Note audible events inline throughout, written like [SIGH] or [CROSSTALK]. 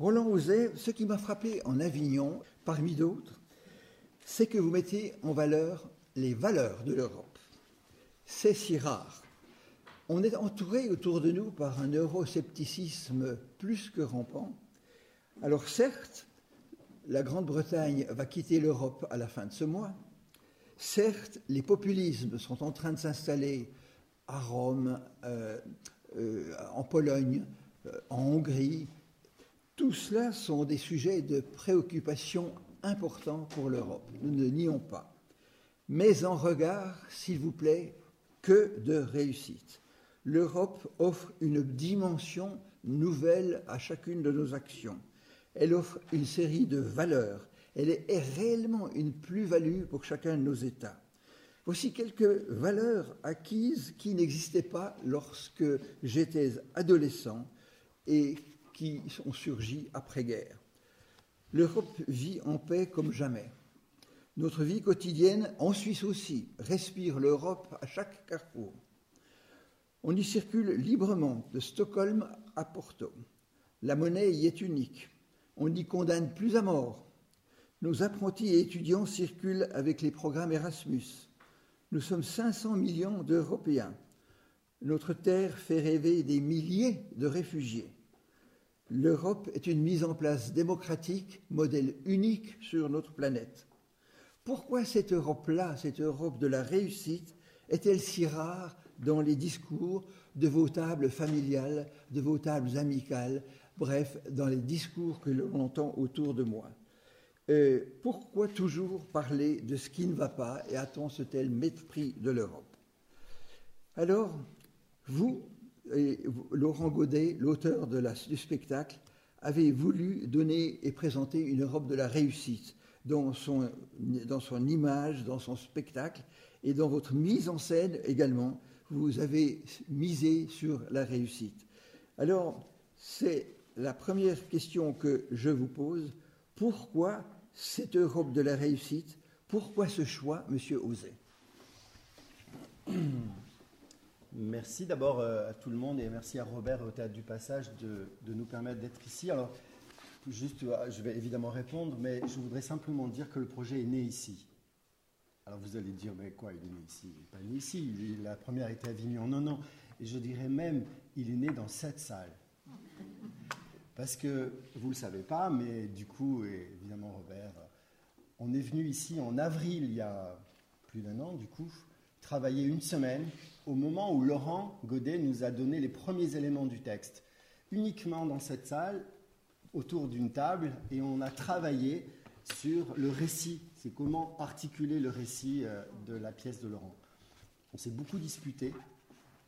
Roland Ouzet, ce qui m'a frappé en Avignon, parmi d'autres, c'est que vous mettez en valeur les valeurs de l'Europe. C'est si rare. On est entouré autour de nous par un euroscepticisme plus que rampant. Alors certes, la Grande-Bretagne va quitter l'Europe à la fin de ce mois. Certes, les populismes sont en train de s'installer à Rome, euh, euh, en Pologne, euh, en Hongrie. Tout cela sont des sujets de préoccupation importants pour l'Europe. Nous ne nions pas. Mais en regard, s'il vous plaît, que de réussite. L'Europe offre une dimension nouvelle à chacune de nos actions. Elle offre une série de valeurs. Elle est réellement une plus-value pour chacun de nos États. Voici quelques valeurs acquises qui n'existaient pas lorsque j'étais adolescent et qui ont surgi après-guerre. L'Europe vit en paix comme jamais. Notre vie quotidienne, en Suisse aussi, respire l'Europe à chaque carrefour. On y circule librement de Stockholm à Porto. La monnaie y est unique. On n'y condamne plus à mort. Nos apprentis et étudiants circulent avec les programmes Erasmus. Nous sommes 500 millions d'Européens. Notre terre fait rêver des milliers de réfugiés. L'Europe est une mise en place démocratique, modèle unique sur notre planète. Pourquoi cette Europe-là, cette Europe de la réussite, est-elle si rare dans les discours de vos tables familiales, de vos tables amicales, bref, dans les discours que l'on entend autour de moi? Euh, Pourquoi toujours parler de ce qui ne va pas et a-t-on ce tel mépris de l'Europe? Alors, vous, Laurent Godet, l'auteur du spectacle, avez voulu donner et présenter une Europe de la réussite dans son, dans son image, dans son spectacle et dans votre mise en scène également. Vous avez misé sur la réussite. Alors, c'est la première question que je vous pose. Pourquoi cette Europe de la réussite? Pourquoi ce choix, Monsieur Osé Merci d'abord euh, à tout le monde et merci à Robert au Théâtre du Passage de, nous permettre d'être ici. Alors, Juste, euh, je vais évidemment répondre, mais je voudrais simplement dire que le projet est né ici. Alors vous allez dire, mais quoi, il est né ici? Il n'est pas né ici, la première était à Avignon. Non, non, et je dirais même, il est né dans cette salle. Parce que vous ne le savez pas, mais du coup, et évidemment Robert, on est venu ici en avril, il y a plus d'un an, du coup, travailler une semaine, au moment où Laurent Godet nous a donné les premiers éléments du texte. Uniquement dans cette salle, autour d'une table et on a travaillé sur le récit. C'est comment articuler le récit euh, de la pièce de Laurent. On s'est beaucoup disputé,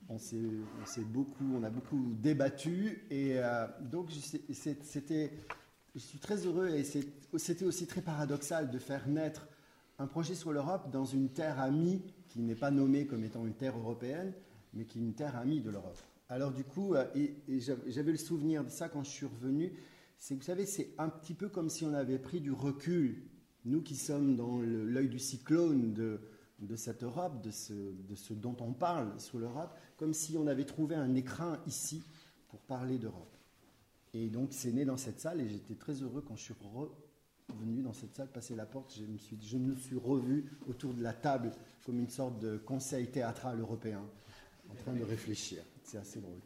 on, s'est, beaucoup, on a beaucoup débattu et euh, donc c'était, je suis très heureux et c'était aussi très paradoxal de faire naître un projet sur l'Europe dans une terre amie qui n'est pas nommée comme étant une terre européenne, mais qui est une terre amie de l'Europe. Alors du coup, euh, j'avais le souvenir de ça quand je suis revenu, c'est vous savez, c'est un petit peu comme si on avait pris du recul, nous qui sommes dans l'œil du cyclone de, cette Europe, de ce, dont on parle sur l'Europe, comme si on avait trouvé un écrin ici pour parler d'Europe. Et donc c'est né dans cette salle et j'étais très heureux quand je suis revenu dans cette salle, passer la porte, je me, suis, je me suis revu autour de la table comme une sorte de conseil théâtral européen, en train de réfléchir. C'est assez drôle.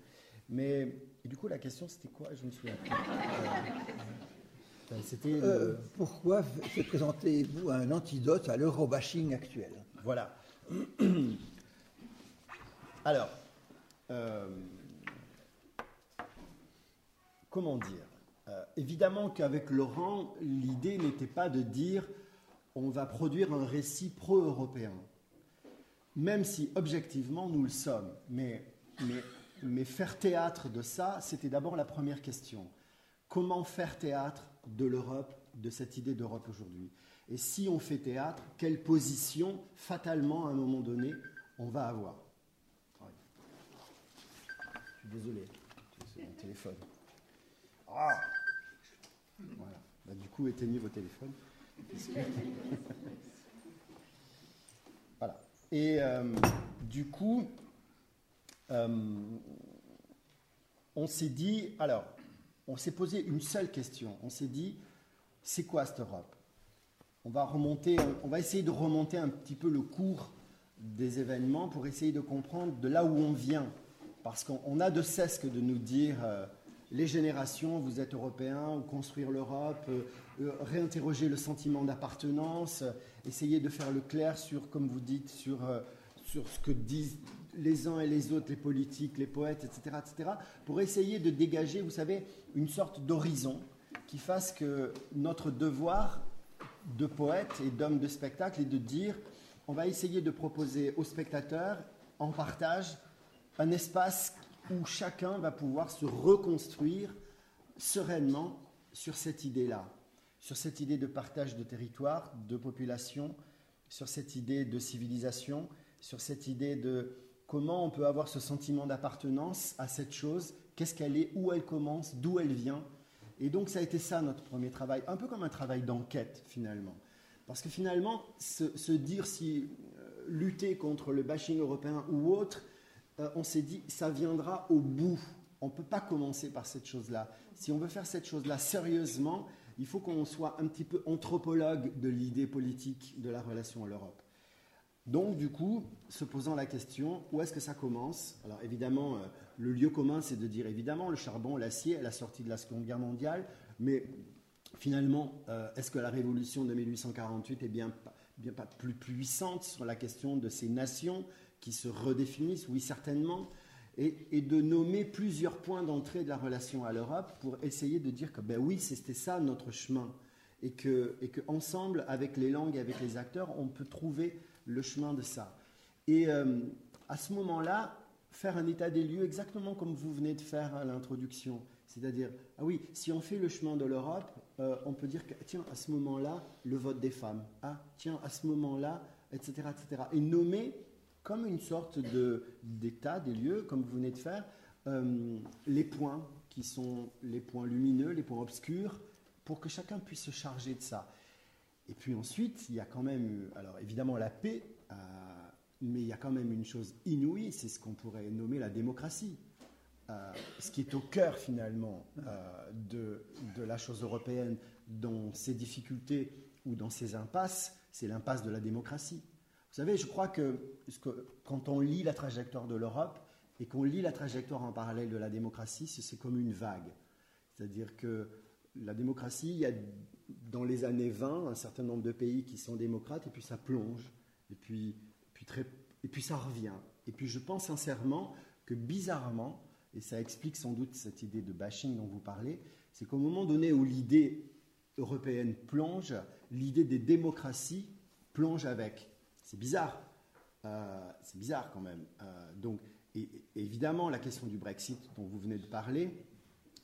Mais du coup, la question, c'était quoi? Je me souviens. Euh, c'était euh, pourquoi présentez-vous un antidote à l'eurobashing actuel? Voilà. Alors, euh, comment dire? Évidemment qu'avec Laurent, l'idée n'était pas de dire on va produire un récit pro-européen, même si objectivement nous le sommes. Mais, faire théâtre de ça, c'était d'abord la première question. Comment faire théâtre de l'Europe, de cette idée d'Europe aujourd'hui? Et si on fait théâtre, quelle position, fatalement, à un moment donné, on va avoir? Je suis désolé, c'est mon téléphone. Ah. Bah, du coup, éteignez vos téléphones. [LAUGHS] voilà. Et euh, du coup, euh, on s'est dit, alors, on s'est posé une seule question. On s'est dit, c'est quoi cette Europe? On va, remonter, on va essayer de remonter un petit peu le cours des événements pour essayer de comprendre de là où on vient. Parce qu'on a de cesse que de nous dire, euh, les générations, vous êtes européens, ou construire l'Europe, euh, euh, réinterroger le sentiment d'appartenance, essayer de faire le clair sur, comme vous dites, sur, sur ce que disent les uns et les autres, les politiques, les poètes, etc., etc., pour essayer de dégager, vous savez, une sorte d'horizon qui fasse que notre devoir de poète et d'homme de spectacle est de dire, on va essayer de proposer aux spectateurs, en partage, un espace où chacun va pouvoir se reconstruire sereinement sur cette idée-là, sur cette idée de partage de territoire, de population, sur cette idée de civilisation, sur cette idée de comment on peut avoir ce sentiment d'appartenance à cette chose, qu'est-ce qu'elle est, où elle commence, d'où elle vient. Et donc ça a été ça notre premier travail, un peu comme un travail d'enquête finalement. Parce que finalement, se, dire si euh, lutter contre le bashing européen ou autre, euh, on s'est dit, ça viendra au bout. On ne peut pas commencer par cette chose-là. Si on veut faire cette chose-là sérieusement, il faut qu'on soit un petit peu anthropologue de l'idée politique de la relation à l'Europe. Donc, du coup, se posant la question, où est-ce que ça commence? Alors, évidemment, euh, le lieu commun, c'est de dire, évidemment, le charbon, l'acier, à la sortie de la Seconde Guerre mondiale, mais finalement, euh, est-ce que la révolution de 1848 est bien, bien pas plus puissante sur la question de ces nations? Qui se redéfinissent Oui, certainement. Et, de nommer plusieurs points d'entrée de la relation à l'Europe pour essayer de dire que, ben oui, c'était ça notre chemin. Et que, et que ensemble, avec les langues et avec les acteurs, on peut trouver le chemin de ça. Et euh, à ce moment-là, faire un état des lieux exactement comme vous venez de faire à l'introduction. C'est-à-dire, ah oui, si on fait le chemin de l'Europe, euh, on peut dire que, tiens, à ce moment-là, le vote des femmes. Ah, tiens, à ce moment-là, etc., etc. Et nommer comme une sorte d'état des lieux, comme vous venez de faire, euh, les points qui sont les points lumineux, les points obscurs, pour que chacun puisse se charger de ça. Et puis ensuite, il y a quand même, alors évidemment la paix, euh, mais il y a quand même une chose inouïe, c'est ce qu'on pourrait nommer la démocratie. Euh, ce qui est au cœur finalement de, de, la chose européenne, dans ses difficultés ou dans ses impasses, c'est l'impasse de la démocratie. Vous savez, je crois que, quand on lit la trajectoire de l'Europe et qu'on lit la trajectoire en parallèle de la démocratie, c'est comme une vague. C'est-à-dire que la démocratie, il y a dans les années 20 un certain nombre de pays qui sont démocrates, et puis ça plonge, et puis, puis, très, et puis ça revient. Et puis je pense sincèrement que bizarrement, et ça explique sans doute cette idée de bashing dont vous parlez, c'est qu'au moment donné où l'idée européenne plonge, l'idée des démocraties plonge avec. C'est bizarre. Euh, c'est bizarre quand même. Euh, donc, et, évidemment, la question du Brexit dont vous venez de parler,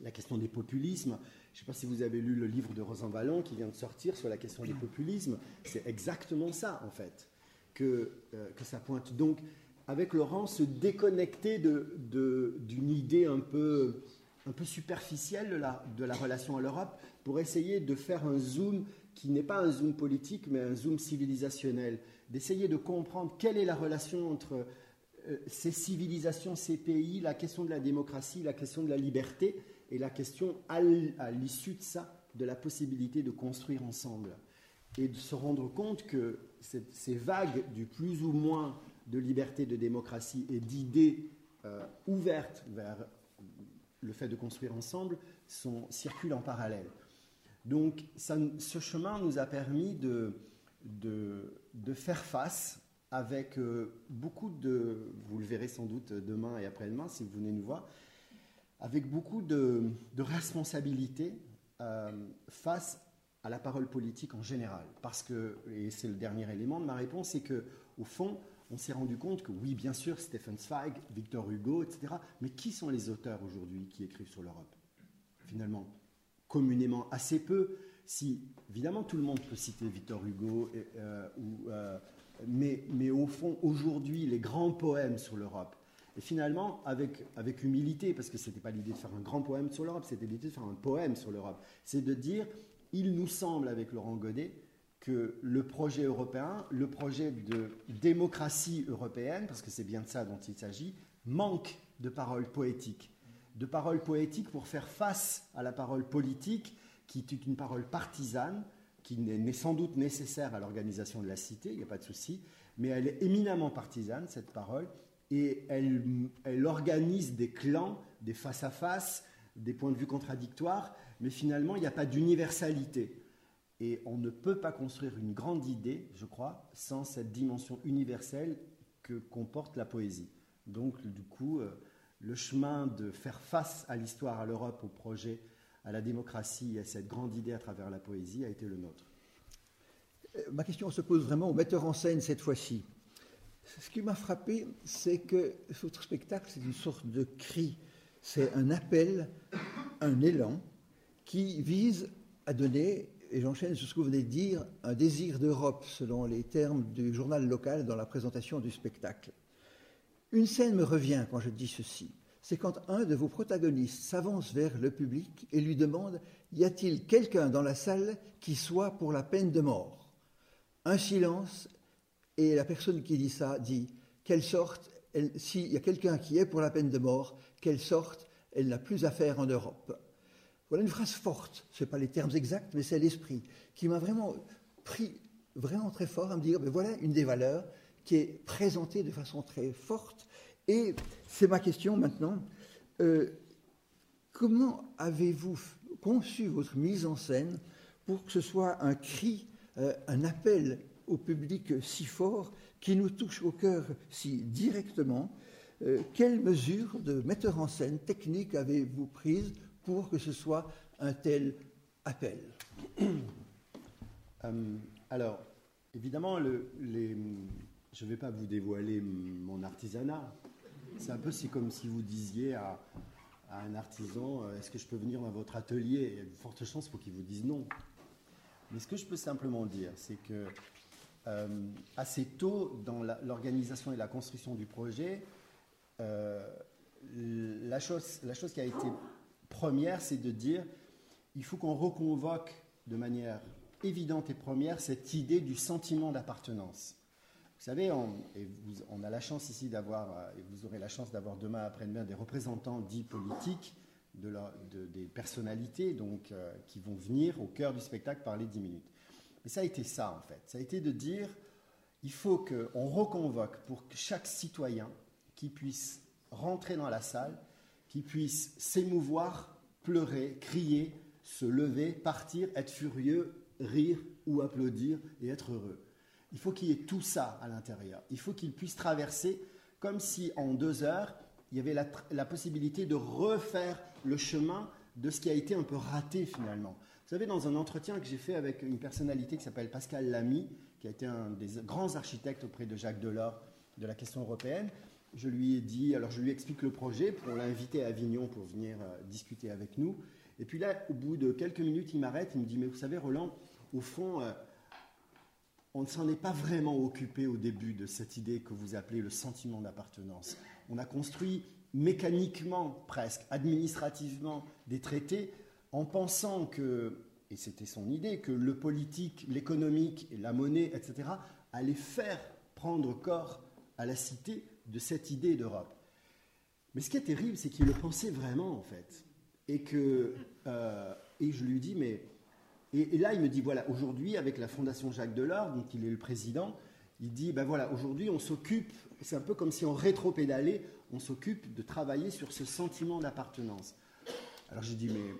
la question des populismes, je ne sais pas si vous avez lu le livre de Rosan Vallon qui vient de sortir sur la question des populismes. C'est exactement ça, en fait, que, euh, que ça pointe. Donc, avec Laurent, se déconnecter d'une idée un peu, un peu superficielle de la, de la relation à l'Europe pour essayer de faire un zoom qui n'est pas un zoom politique, mais un zoom civilisationnel. D'essayer de comprendre quelle est la relation entre euh, ces civilisations, ces pays, la question de la démocratie, la question de la liberté, et la question, à l'issue de ça, de la possibilité de construire ensemble. Et de se rendre compte que ces vagues du plus ou moins de liberté, de démocratie et d'idées euh, ouvertes vers le fait de construire ensemble circulent en parallèle. Donc ce chemin nous a permis de, de, faire face avec euh, beaucoup de, vous le verrez sans doute demain et après-demain si vous venez nous voir, avec beaucoup de, responsabilité euh, face à la parole politique en général. Parce que, et c'est le dernier élément de ma réponse, c'est que au fond, on s'est rendu compte que oui, bien sûr, Stephen Zweig, Victor Hugo, etc., mais qui sont les auteurs aujourd'hui qui écrivent sur l'Europe? Finalement, communément assez peu. Si, évidemment, tout le monde peut citer Victor Hugo, euh, euh, mais, mais au fond, aujourd'hui, les grands poèmes sur l'Europe, et finalement, avec, avec humilité, parce que ce n'était pas l'idée de faire un grand poème sur l'Europe, c'était l'idée de faire un poème sur l'Europe. C'est de dire, il nous semble, avec Laurent Godet, que le projet européen, le projet de démocratie européenne, parce que c'est bien de ça dont il s'agit, manque de paroles poétiques. de paroles poétiques pour faire face à la parole politique, qui est une parole partisane, qui n'est sans doute nécessaire à l'organisation de la cité, il n'y a pas de souci, mais elle est éminemment partisane, cette parole, et elle, elle organise des clans, des face-à-face, des points de vue contradictoires, mais finalement, il n'y a pas d'universalité. Et on ne peut pas construire une grande idée, je crois, sans cette dimension universelle que comporte la poésie. Donc, du coup, euh, le chemin de faire face à l'histoire, à l'Europe, au projet, à la démocratie, à cette grande idée à travers la poésie a été le nôtre. Euh, ma question se pose vraiment au metteur en scène cette fois-ci. Ce qui m'a frappé, c'est que votre spectacle, c'est une sorte de cri, c'est un appel, un élan qui vise à donner, et j'enchaîne sur ce que vous venez de dire, un désir d'Europe, selon les termes du journal local dans la présentation du spectacle. Une scène me revient quand je dis ceci. C'est quand un de vos protagonistes s'avance vers le public et lui demande Y a-t-il quelqu'un dans la salle qui soit pour la peine de mort? Un silence et la personne qui dit ça dit quelle sorte, s'il y a quelqu'un qui est pour la peine de mort, quelle sorte elle n'a plus à faire en Europe. Voilà une phrase forte, ce n'est pas les termes exacts, mais c'est l'esprit, qui m'a vraiment pris vraiment très fort à me dire, ben voilà une des valeurs qui est présentée de façon très forte. Et c'est ma question maintenant. Euh, comment avez-vous conçu votre mise en scène pour que ce soit un cri, euh, un appel au public si fort, qui nous touche au cœur si directement? Euh, quelles mesures de metteur en scène technique avez-vous prises pour que ce soit un tel appel? Alors, évidemment, le, les, je ne vais pas vous dévoiler mon artisanat. C'est un peu si, comme si vous disiez à, à un artisan euh, Est-ce que je peux venir dans votre atelier? Il y a de fortes chances pour qu'il vous dise non. Mais ce que je peux simplement dire, c'est que euh, assez tôt dans l'organisation et la construction du projet, euh, la, chose, la chose qui a été première, c'est de dire il faut qu'on reconvoque de manière évidente et première cette idée du sentiment d'appartenance. Vous savez, on, a la chance ici d'avoir, euh, et vous aurez la chance d'avoir demain après-demain des représentants dits politiques, de de, des personnalités donc, qui vont venir au cœur du spectacle parler 10 minutes. Et ça a été ça, en fait. Ça a été de dire, il faut qu'on reconvoque pour que chaque citoyen qui puisse rentrer dans la salle, qui puisse s'émouvoir, pleurer, crier, se lever, partir, être furieux, rire ou applaudir et être heureux. Il faut qu'il y ait tout ça à l'intérieur. Il faut qu'il puisse traverser comme si en deux heures, il y avait la, possibilité de refaire le chemin de ce qui a été un peu raté finalement. Vous savez, dans un entretien que j'ai fait avec une personnalité qui s'appelle Pascal Lamy, qui a été un des grands architectes auprès de Jacques Delors de la question européenne, je lui ai dit, alors je lui explique le projet, on l'a invité à Avignon pour venir euh, discuter avec nous. Et puis là, au bout de quelques minutes, il m'arrête, il me dit, mais vous savez, Roland, au fond, euh, on ne s'en est pas vraiment occupé au début de cette idée que vous appelez le sentiment d'appartenance. On a construit mécaniquement, presque, administrativement, des traités en pensant que, et c'était son idée, que le politique, l'économique la monnaie, etc., allaient faire prendre corps à la cité de cette idée d'Europe. Mais ce qui est terrible, c'est qu'il le pensait vraiment, en fait. Et que, euh, et je lui dis, mais, et, là, il me dit, voilà, aujourd'hui, avec la Fondation Jacques Delors, dont il est le président, il dit, ben voilà, aujourd'hui, on s'occupe, c'est un peu comme si on rétro-pédalait, on s'occupe de travailler sur ce sentiment d'appartenance. Alors j'ai dit, mais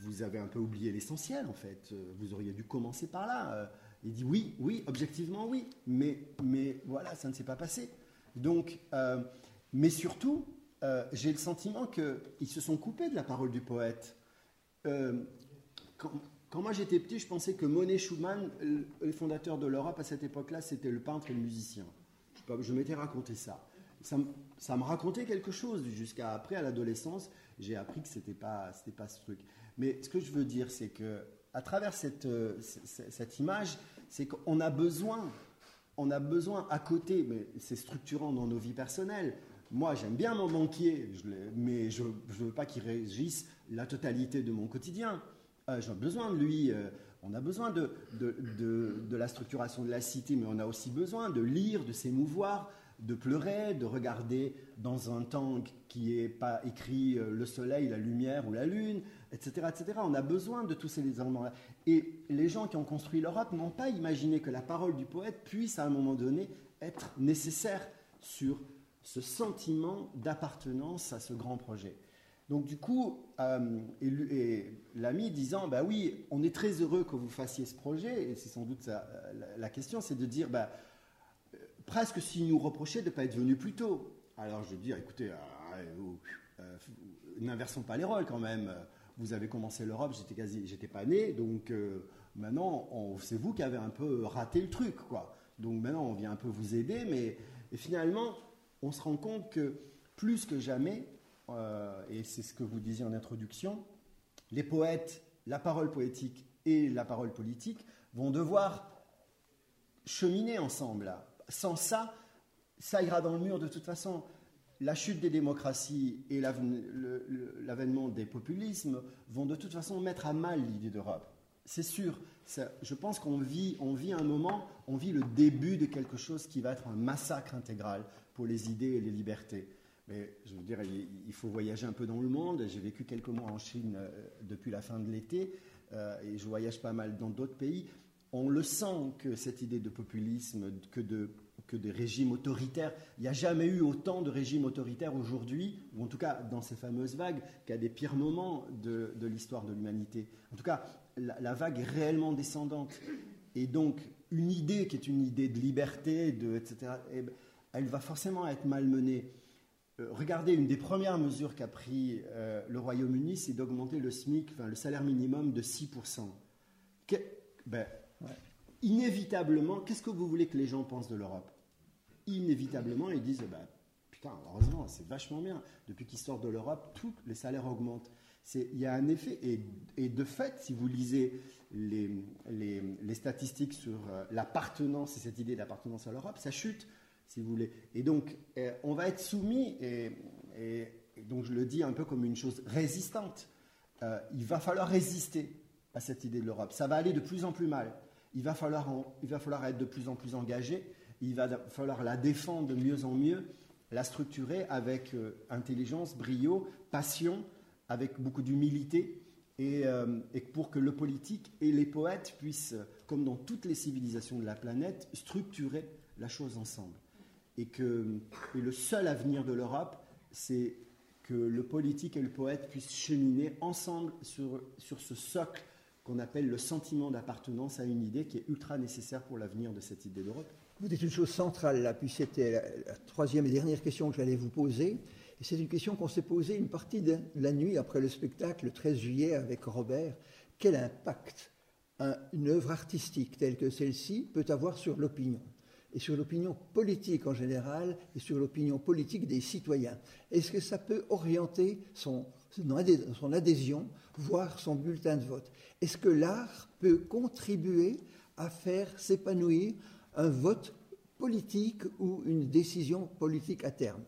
vous avez un peu oublié l'essentiel en fait. Euh, vous auriez dû commencer par là. Euh, il dit oui, oui, objectivement oui, mais, mais voilà, ça ne s'est pas passé. Donc, euh, mais surtout, j'ai le sentiment qu'ils se sont coupés de la parole du poète. Quand, quand, moi j'étais petit, je pensais que Monet Schumann, les fondateurs de l'Europe à cette époque-là, c'était le peintre et le musicien. Je, m'étais raconté ça. ça. me racontait quelque chose jusqu'à après, à l'adolescence, j'ai appris que c'était pas, pas ce truc. Mais ce que je veux dire, c'est que à travers euh, cette image, c'est qu'on a besoin, on a besoin à côté, mais c'est structurant dans nos vies personnelles. Moi, j'aime bien mon banquier, mais je ne veux pas qu'il régisse la totalité de mon quotidien. Euh, j'ai besoin de lui. Euh, on a besoin de, de, de, la structuration de la cité, mais on a aussi besoin de lire, de s'émouvoir, de pleurer, de regarder dans un temps qui n'est pas écrit euh, le soleil, la lumière ou la lune, etc. etc. On a besoin de tous ces éléments-là. Et les gens qui ont construit l'Europe n'ont pas imaginé que la parole du poète puisse à un moment donné être nécessaire sur ce sentiment d'appartenance à ce grand projet. Donc du coup, euh, et, l'ami disant, bah oui, on est très heureux que vous fassiez ce projet, et c'est sans doute ça, la, question, c'est de dire, bah, euh, presque s'il nous reprochait de ne pas être venu plus tôt. Alors je veux dire, écoutez, euh, n'inversons pas les rôles quand même. Vous avez commencé l'Europe, j'étais quasi, j'étais pas né, donc maintenant, c'est vous qui avez un peu raté le truc, quoi. Donc maintenant, on vient un peu vous aider, mais finalement, on se rend compte que plus que jamais, euh, et c'est ce que vous disiez en introduction, les poètes, la parole poétique et la parole politique vont devoir cheminer ensemble. Sans ça, ça ira dans le mur de toute façon. La chute des démocraties et l'avènement des populismes vont de toute façon mettre à mal l'idée d'Europe. C'est sûr. je pense qu'on vit, on vit un moment, on vit le début de quelque chose qui va être un massacre intégral pour les idées et les libertés. Mais je veux dire, il faut voyager un peu dans le monde. J'ai vécu quelques mois en Chine euh, depuis la fin de l'été euh, et je voyage pas mal dans d'autres pays. On le sent que cette idée de populisme, que de que des régimes autoritaires. Il n'y a jamais eu autant de régimes autoritaires aujourd'hui, ou en tout cas dans ces fameuses vagues, qu'à des pires moments de, l'histoire de l'humanité. En tout cas, la, vague est réellement descendante. Et donc, une idée qui est une idée de liberté, de, etc., eh ben, elle va forcément être malmenée. Euh, regardez, une des premières mesures qu'a pris euh, le Royaume-Uni, c'est d'augmenter le SMIC, enfin, le salaire minimum, de 6%. ben, Inévitablement, qu'est-ce que vous voulez que les gens pensent de l'Europe? Inévitablement, ils disent bah, Putain, heureusement, c'est vachement bien. Depuis qu'ils sortent de l'Europe, tous les salaires augmentent. Il y a un effet, et, de fait, si vous lisez les, les statistiques sur euh, l'appartenance et cette idée d'appartenance à l'Europe, ça chute si vous voulez. Et donc, euh, on va être soumis, et, donc je le dis un peu comme une chose résistante. Euh, il va falloir résister à cette idée de l'Europe. Ça va aller de plus en plus mal. Il va falloir, il va falloir être de plus en plus engagé. Il va falloir la défendre de mieux en mieux, la structurer avec euh, intelligence, brio, passion, avec beaucoup d'humilité. Et, et, pour que le politique et les poètes puissent, comme dans toutes les civilisations de la planète, structurer la chose ensemble et que le seul avenir de l'Europe, c'est que le politique et le poète puissent cheminer ensemble sur, sur ce socle qu'on appelle le sentiment d'appartenance à une idée qui est ultra nécessaire pour l'avenir de cette idée d'Europe. Vous dites une chose centrale là, puis c'était la, troisième et dernière question que j'allais vous poser. Et c'est une question qu'on s'est posée une partie de la nuit après le spectacle, le 13 juillet, avec Robert. Quel impact une œuvre artistique telle que celle-ci peut avoir sur l'opinion? Et sur l'opinion politique en général et sur l'opinion politique des citoyens. Est-ce que ça peut orienter son, son adhésion, voire son bulletin de vote? Est-ce que l'art peut contribuer à faire s'épanouir un vote politique ou une décision politique à terme?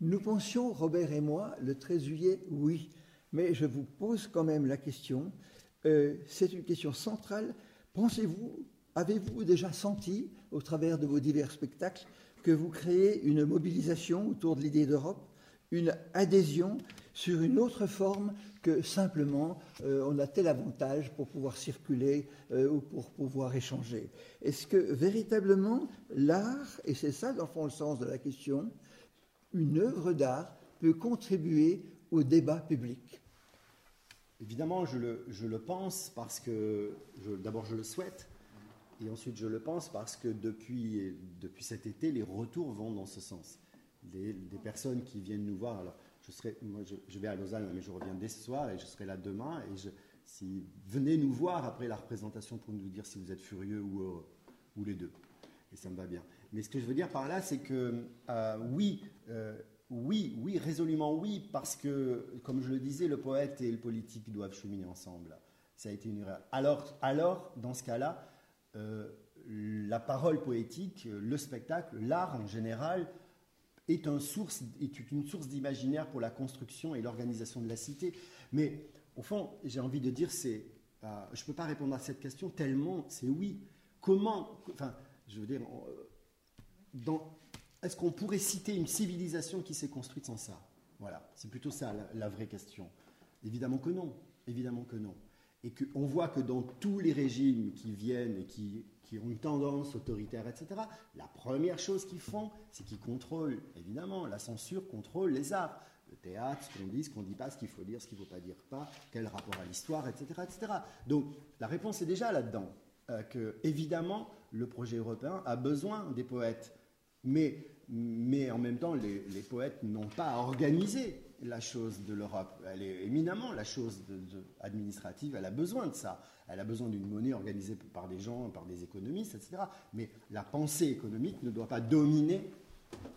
Nous pensions, Robert et moi, le 13 juillet, oui. Mais je vous pose quand même la question, euh, c'est une question centrale. Pensez-vous Avez-vous déjà senti, au travers de vos divers spectacles, que vous créez une mobilisation autour de l'idée d'Europe, une adhésion sur une autre forme que simplement euh, on a tel avantage pour pouvoir circuler euh, ou pour pouvoir échanger? Est-ce que véritablement l'art, et c'est ça dans le sens de la question, une œuvre d'art peut contribuer au débat public? Évidemment, je le, pense parce que d'abord je le souhaite, et ensuite, je le pense parce que depuis, depuis cet été, les retours vont dans ce sens. Des, personnes qui viennent nous voir. Alors, je, serai, moi, je, vais à Lausanne, mais je reviens dès ce soir et je serai là demain. Et je, si, venez nous voir après la représentation pour nous dire si vous êtes furieux ou, euh, ou les deux. Et ça me va bien. Mais ce que je veux dire par là, c'est que euh, oui, euh, oui, oui, résolument oui, parce que, comme je le disais, le poète et le politique doivent cheminer ensemble. Ça a été une erreur. Alors, alors dans ce cas-là, euh, la parole poétique, le spectacle, l'art en général, est, une source d'imaginaire pour la construction et l'organisation de la cité. Mais au fond, j'ai envie de dire, c'est, euh, je ne peux pas répondre à cette question tellement c'est oui. Comment, enfin, je veux dire, dans, est-ce qu'on pourrait citer une civilisation qui s'est construite sans ça? Voilà, c'est plutôt ça la, vraie question. Évidemment que non, évidemment que non. Et qu'on voit que dans tous les régimes qui viennent et qui, qui ont une tendance autoritaire, etc., la première chose qu'ils font, c'est qu'ils contrôlent, évidemment, la censure contrôle les arts le théâtre, ce qu'on dit, ce qu'on ne dit pas, ce qu'il faut dire, ce qu'il ne faut pas dire pas, quel rapport à l'histoire, etc., etc. Donc la réponse est déjà là-dedans. Euh, que évidemment le projet européen a besoin des poètes, mais, mais en même temps les, poètes n'ont pas organisé la chose de l'Europe. Elle est éminemment la chose administrative, elle a besoin de ça. Elle a besoin d'une monnaie organisée par des gens, par des économistes, etc. Mais la pensée économique ne doit pas dominer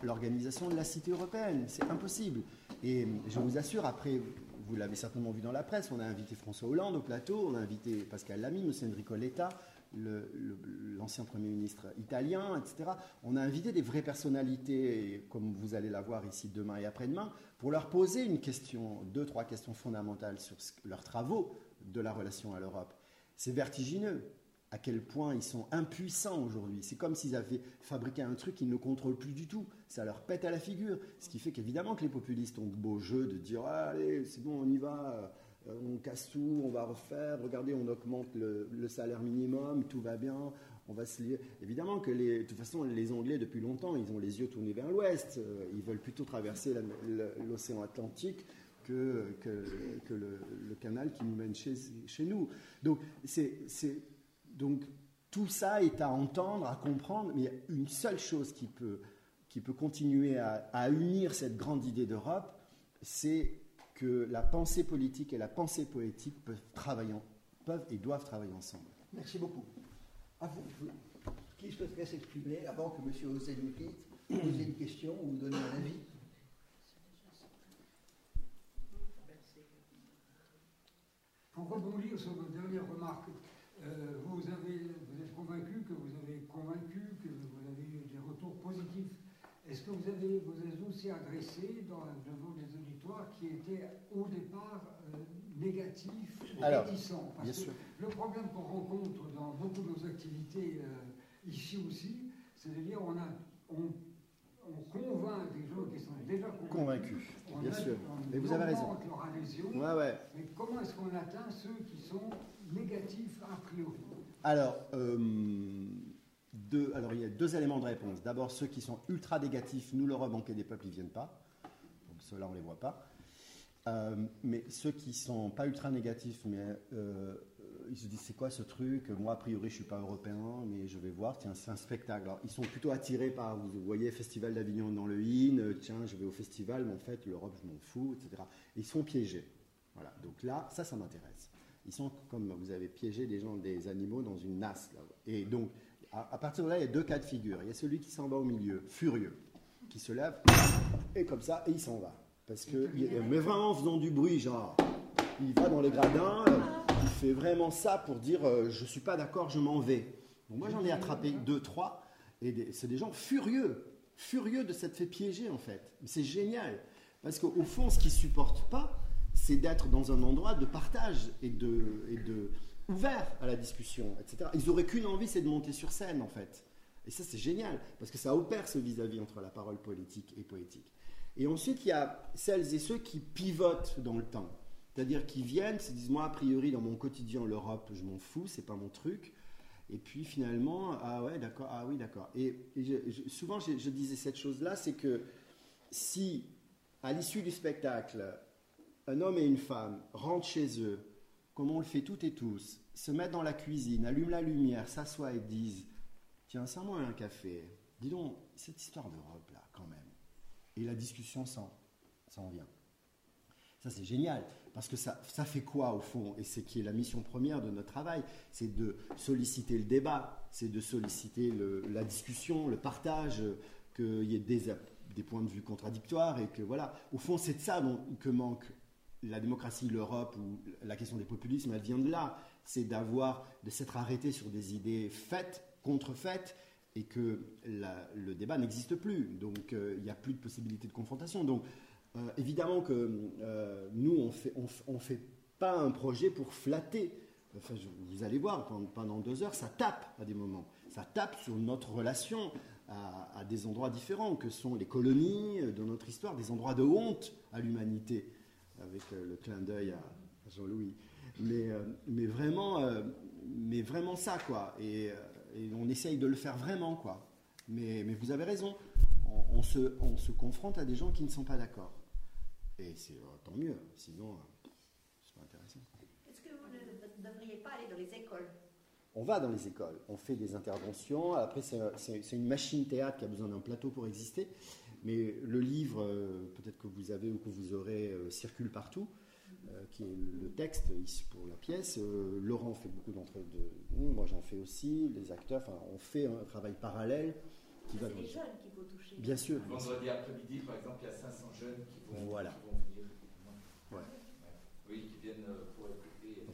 l'organisation de la cité européenne. C'est impossible. Et je vous assure, après, vous l'avez certainement vu dans la presse, on a invité François Hollande au plateau, on a invité Pascal Lamy, M. Enrico Letta, l'ancien Premier ministre italien, etc. On a invité des vraies personnalités, comme vous allez la voir ici demain et après-demain, pour leur poser une question, deux, trois questions fondamentales sur leurs travaux de la relation à l'Europe. C'est vertigineux à quel point ils sont impuissants aujourd'hui. C'est comme s'ils avaient fabriqué un truc qu'ils ne contrôlent plus du tout. Ça leur pète à la figure. Ce qui fait qu'évidemment que les populistes ont beau jeu de dire allez, c'est bon, on y va, on casse tout, on va refaire, regardez, on augmente le, salaire minimum, tout va bien, on va se. Évidemment que les, de toute façon, les Anglais, depuis longtemps, ils ont les yeux tournés vers l'ouest. Euh, ils veulent plutôt traverser l'océan Atlantique que, le, canal qui nous mène chez, nous. Donc, donc tout ça est à entendre, à comprendre, mais il y a une seule chose qui peut continuer à, unir cette grande idée d'Europe, c'est que la pensée politique et la pensée poétique peuvent, travailler, peuvent et doivent travailler ensemble. Merci beaucoup. À vous. Qui souhaiterait s'exprimer avant que M. Hossein nous quitte, poser une question ou donner un avis? Pour rebondir sur votre dernière remarque, euh, vous, avez, vous êtes convaincu que vous avez convaincu, que vous avez eu des retours positifs. Est-ce que vous avez, vous êtes aussi adressé dans, devant des qui étaient au départ euh, négatifs, réticents Parce que le problème qu'on rencontre dans beaucoup de nos activités euh, ici aussi, c'est de dire on a, on, on convainc des gens qui sont déjà convaincus. bien sûr. Mais vous avez raison. Leur adhésion, ouais, ouais. Mais comment est-ce qu'on atteint ceux qui sont négatif a priori? Alors, euh, deux, alors, il y a deux éléments de réponse. D'abord, ceux qui sont ultra négatifs, nous, l'Europe banquée des peuples, ils ne viennent pas. Ceux-là, on ne les voit pas. Euh, mais ceux qui sont pas ultra négatifs, mais euh, ils se disent c'est quoi ce truc? Moi, a priori, je suis pas européen, mais je vais voir. Tiens, c'est un spectacle. Alors, ils sont plutôt attirés par, vous voyez, Festival d'Avignon dans le IN. Tiens, je vais au festival, mais en fait, l'Europe, je m'en fous, etc. ils sont piégés. Voilà. Donc là, ça, ça m'intéresse. Ils sont comme vous avez piégé des gens, des animaux dans une nasse. Et donc, à, partir de là, il y a deux cas de figure. Il y a celui qui s'en va au milieu, furieux, qui se lève, et comme ça, et il s'en va. Parce que, mais vraiment en faisant du bruit, genre, il va dans les gradins, il fait vraiment ça pour dire euh, je suis pas d'accord, je m'en vais. moi, j'en ai attrapé deux, trois, et c'est des gens furieux, furieux de s'être fait piéger en fait. C'est génial. Parce qu'au fond, ce qu'ils supportent pas, c'est d'être dans un endroit de partage et de, et de ouvert à la discussion, etc. Ils auraient qu'une envie, c'est de monter sur scène, en fait. Et ça, c'est génial, parce que ça opère ce vis-à-vis entre la parole politique et poétique. Et ensuite, il y a celles et ceux qui pivotent dans le temps. C'est-à-dire qui viennent, se disent, moi, a priori, dans mon quotidien, l'Europe, je m'en fous, c'est pas mon truc. Et puis finalement, ah ouais, d'accord, ah oui, d'accord. Et, souvent, je, je disais cette chose-là, c'est que si, à l'issue du spectacle, un homme et une femme rentrent chez eux, comme on le fait toutes et tous, se mettent dans la cuisine, allument la lumière, s'assoient et disent Tiens, serre-moi un café. Dis donc, cette histoire d'Europe, là, quand même. Et la discussion s'en, vient. Ça, c'est génial, parce que ça, ça fait quoi, au fond? Et c'est qui est la mission première de notre travail c'est de solliciter le débat, c'est de solliciter la discussion, le partage, qu'il y ait des, points de vue contradictoires, et que voilà. Au fond, c'est de ça que manque la démocratie, l'Europe ou la question des populismes, elle vient de là. C'est d'avoir, de s'être arrêté sur des idées faites, contrefaites, et que le débat n'existe plus. Donc euh, il n'y a plus de possibilité de confrontation. Donc euh, évidemment que euh, nous, on fait, on, fait pas un projet pour flatter. vous allez voir, pendant, pendant, deux heures, ça tape à des moments. Ça tape sur notre relation à, des endroits différents, que sont les colonies de notre histoire, des endroits de honte à l'humanité, avec le clin d'œil à Jean-Louis. Mais, mais, vraiment, mais vraiment ça, quoi. Et, on essaye de le faire vraiment, quoi. Mais, mais vous avez raison, on, se, on, se, confronte à des gens qui ne sont pas d'accord. Et c'est tant mieux, sinon, c'est pas intéressant. Est-ce que vous ne devriez pas aller dans les écoles? On va dans les écoles, on fait des interventions. Après, c'est une machine théâtre qui a besoin d'un plateau pour exister. Mais le livre, euh, peut-être que vous avez ou que vous aurez, euh, circule partout, euh, qui est le texte pour la pièce. Laurent fait beaucoup d'entre de moi j'en fais aussi, les acteurs. Enfin, on fait un travail parallèle qui va. C'est les jeunes qu'il faut toucher. Bien sûr. Vendredi après-midi, par exemple, il y a 500 jeunes qui vont, voilà. venir. Ouais. Oui, qui viennent pour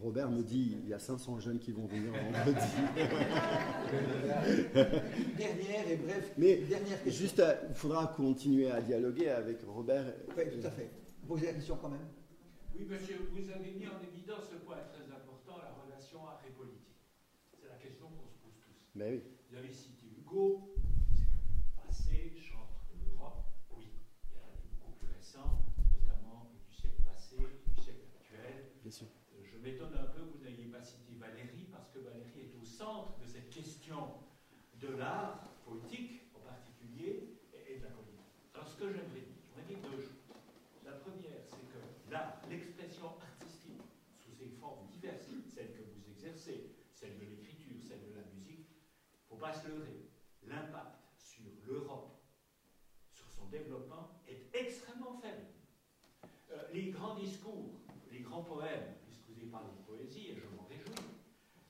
Robert me dit il y a 500 jeunes qui vont venir [LAUGHS] vendredi. [LAUGHS] dernière et bref. Mais dernière juste, euh, il faudra continuer à dialoguer avec Robert. Oui, tout à fait. Posez la question quand même. Oui, monsieur, vous avez mis en évidence ce point très important, la relation art et politique. C'est la question qu'on se pose tous. Mais oui. Vous avez cité Hugo, c'est passé, chantre de l'Europe. Oui, il y a des beaucoup plus récents, notamment du siècle passé, du siècle actuel. Bien sûr m'étonne un peu que vous n'ayez pas cité Valérie, parce que Valérie est au centre de cette question de l'art politique en particulier et, de la politique. Alors ce que j'aimerais dire, j'aimerais dire deux choses. La première, c'est que l'art, l'expression artistique, sous ses formes diverses, celle que vous exercez, celle de l'écriture, celle de la musique, il ne faut pas se leurrer. L'impact sur l'Europe, sur son développement, est extrêmement faible. Euh, les grands discours, les grands poèmes, parler de poésie, et je m'en réjouis.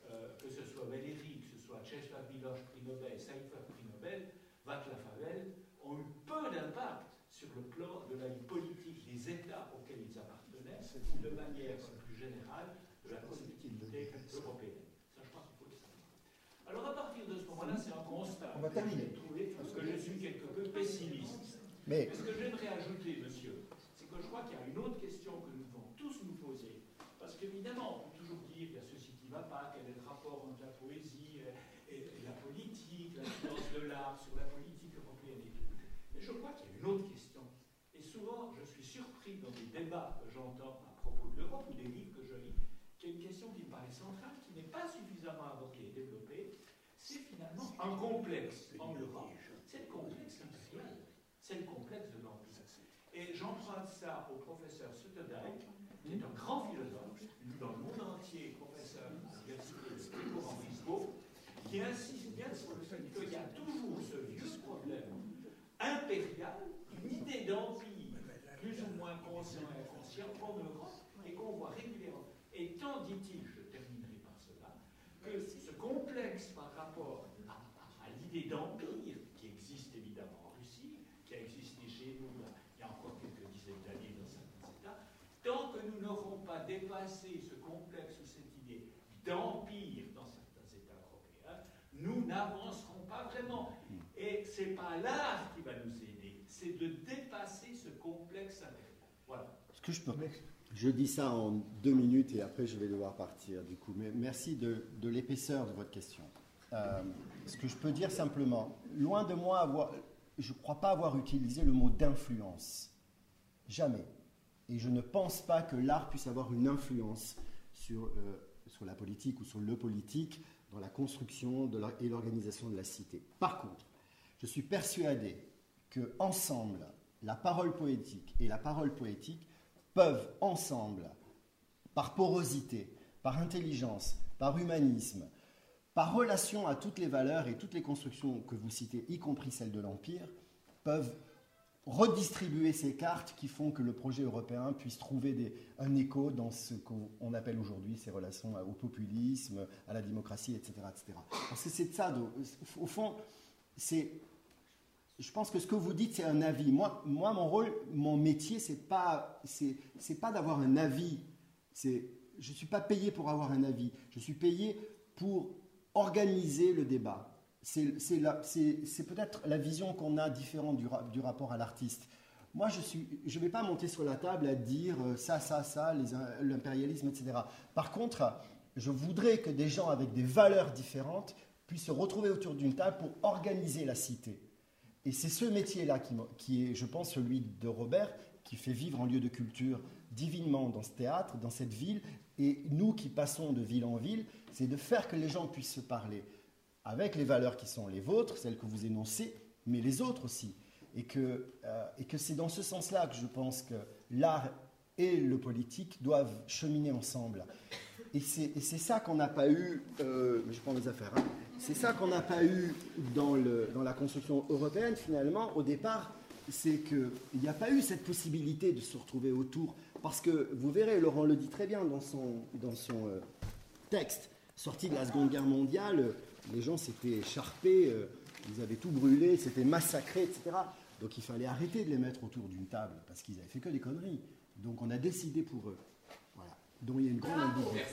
Euh, que ce soit Valéry, que ce soit Czesław Miloš, prix Nobel, Seifert, prix Nobel, Václav Havel, ont eu peu d'impact sur le plan de la vie politique des États auxquels ils appartenaient, ou de manière plus générale de la collectivité européenne. Ça, je pense qu'il faut le savoir. Alors, à partir de ce moment-là, c'est un constat. On va terminer. Parce que je suis quelque peu pessimiste. Mais... ce que j'aimerais ajouter, monsieur, c'est que je crois qu'il y a une autre question que nous devons tous nous poser parce qu'évidemment, on peut toujours dire qu'il y a ceci qui ne va pas, quel est le rapport entre la poésie et, la politique, l'influence de l'art sur la politique européenne et tout. Mais je crois qu'il y a une autre question. Et souvent, je suis surpris dans des débats que j'entends à propos de l'Europe ou des livres que je lis, qu'il y a une question qui me paraît centrale, qui n'est pas suffisamment abordée et développée. C'est finalement un complexe en Europe. C'est le complexe impérial. C'est le complexe de l'Empire. Et j'emprunte ça au professeur Sloterdijk, qui est un grand philosophe, dans le monde entier, professeur de l'Université de Francisco, qui insiste bien sur le fait qu'il y a toujours ce vieux problème impérial, une idée d'empire plus ou moins conscient et inconscient en Europe, et qu'on voit régulièrement. Et tant dit-il, je terminerai par cela, que ce complexe par rapport à, à l'idée d'empire, qui existe évidemment en Russie, qui a existé chez nous tant que nous n'aurons pas dépassé ce complexe ou cette idée d'empire dans certains États européens, nous n'avancerons pas vraiment. Et ce n'est pas l'art qui va nous aider, c'est de dépasser ce complexe impérial. Voilà. Ce que je peux. Je dis ça en deux minutes et après je vais devoir partir du coup. Mais merci de, de l'épaisseur de votre question. Euh, ce que je peux dire simplement, loin de moi avoir, je ne crois pas avoir utilisé le mot d'influence. Jamais. Et je ne pense pas que l'art puisse avoir une influence sur, euh, sur la politique ou sur le politique dans la construction et l'organisation de la cité. Par contre, je suis persuadé que ensemble, la parole poétique et la parole poétique peuvent ensemble, par porosité, par intelligence, par humanisme, par relation à toutes les valeurs et toutes les constructions que vous citez, y compris celles de l'Empire, peuvent redistribuer ces cartes qui font que le projet européen puisse trouver un écho dans ce qu'on appelle aujourd'hui ces relations au populisme, à la démocratie, etc. c'est ça, au fond, c'est... Je pense que ce que vous dites, c'est un avis. Moi, moi, mon rôle, mon métier, c'est pas, pas d'avoir un avis. C'est, je ne suis pas payé pour avoir un avis. Je suis payé pour organiser le débat c'est peut-être la vision qu'on a différente du, rapport à l'artiste. Moi, je ne vais pas monter sur la table à dire euh, ça, ça, ça, l'impérialisme, etc. Par contre, je voudrais que des gens avec des valeurs différentes puissent se retrouver autour d'une table pour organiser la cité. Et c'est ce métier-là qui, qui, est, je pense, celui de Robert, qui fait vivre en lieu de culture divinement dans ce théâtre, dans cette ville. Et nous qui passons de ville en ville, c'est de faire que les gens puissent se parler avec les valeurs qui sont les vôtres, celles que vous énoncez, mais les autres aussi. Et que, euh, que c'est dans ce sens-là que je pense que l'art et le politique doivent cheminer ensemble. Et c'est ça qu'on n'a pas eu, euh, je prends mes affaires, hein. c'est ça qu'on n'a pas eu dans, le, dans la construction européenne finalement au départ, c'est qu'il n'y a pas eu cette possibilité de se retrouver autour. Parce que vous verrez, Laurent le dit très bien dans son, dans son euh, texte, sorti de la Seconde Guerre mondiale, les gens s'étaient écharpés, euh, ils avaient tout brûlé, s'étaient massacrés, etc. Donc il fallait arrêter de les mettre autour d'une table, parce qu'ils avaient fait que des conneries. Donc on a décidé pour eux. Voilà. Donc il y a une grande ambiguïté.